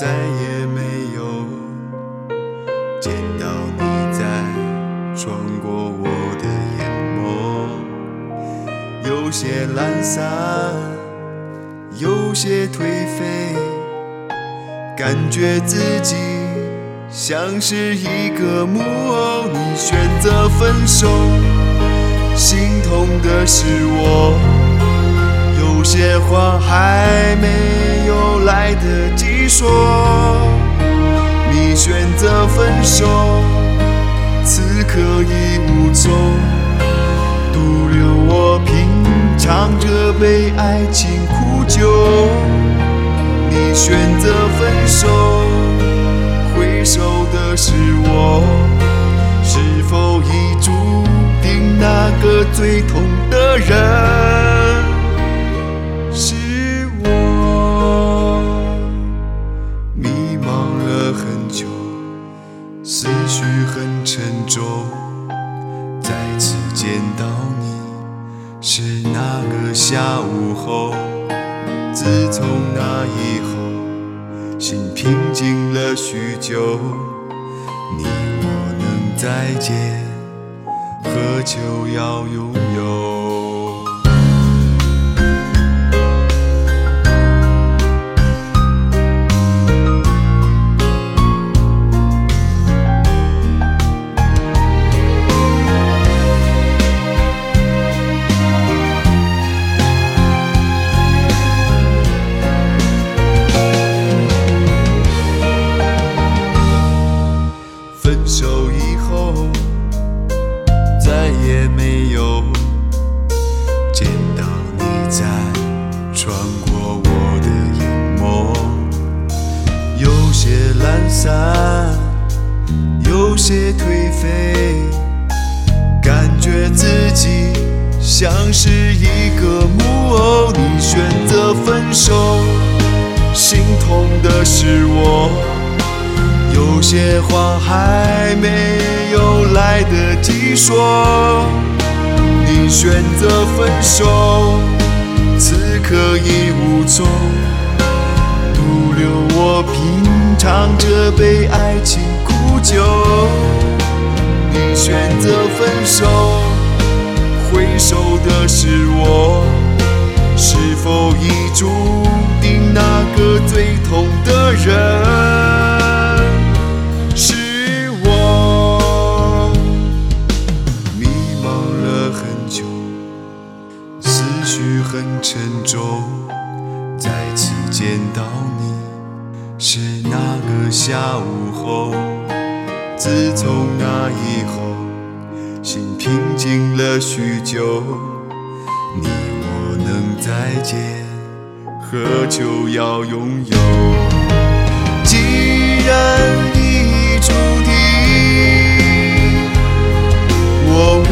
再也没有见到你在穿过我的眼眸，有些懒散，有些颓废，感觉自己像是一个木偶。你选择分手，心痛的是我，有些话还没有来得及说。你选择分手，此刻已无踪，独留我品尝着被爱情苦酒。你选择分手，回首的是我，是否已注定那个最痛的人见到你是那个下午后。自从那以后，心平静了许久。你我能再见，何求要拥有？散，有些颓废，感觉自己像是一个木偶。你选择分手，心痛的是我。有些话还没有来得及说，你选择分手，此刻已无踪，独留我品尝着被爱情苦酒。你选择分手，回首的是我，是否已注定那个最痛的人？是我迷茫了很久，思绪很沉重。再次见到你是那个下午后，自从那以后，心平静了许久。你我能再见，何求要拥有？既然已注定，我无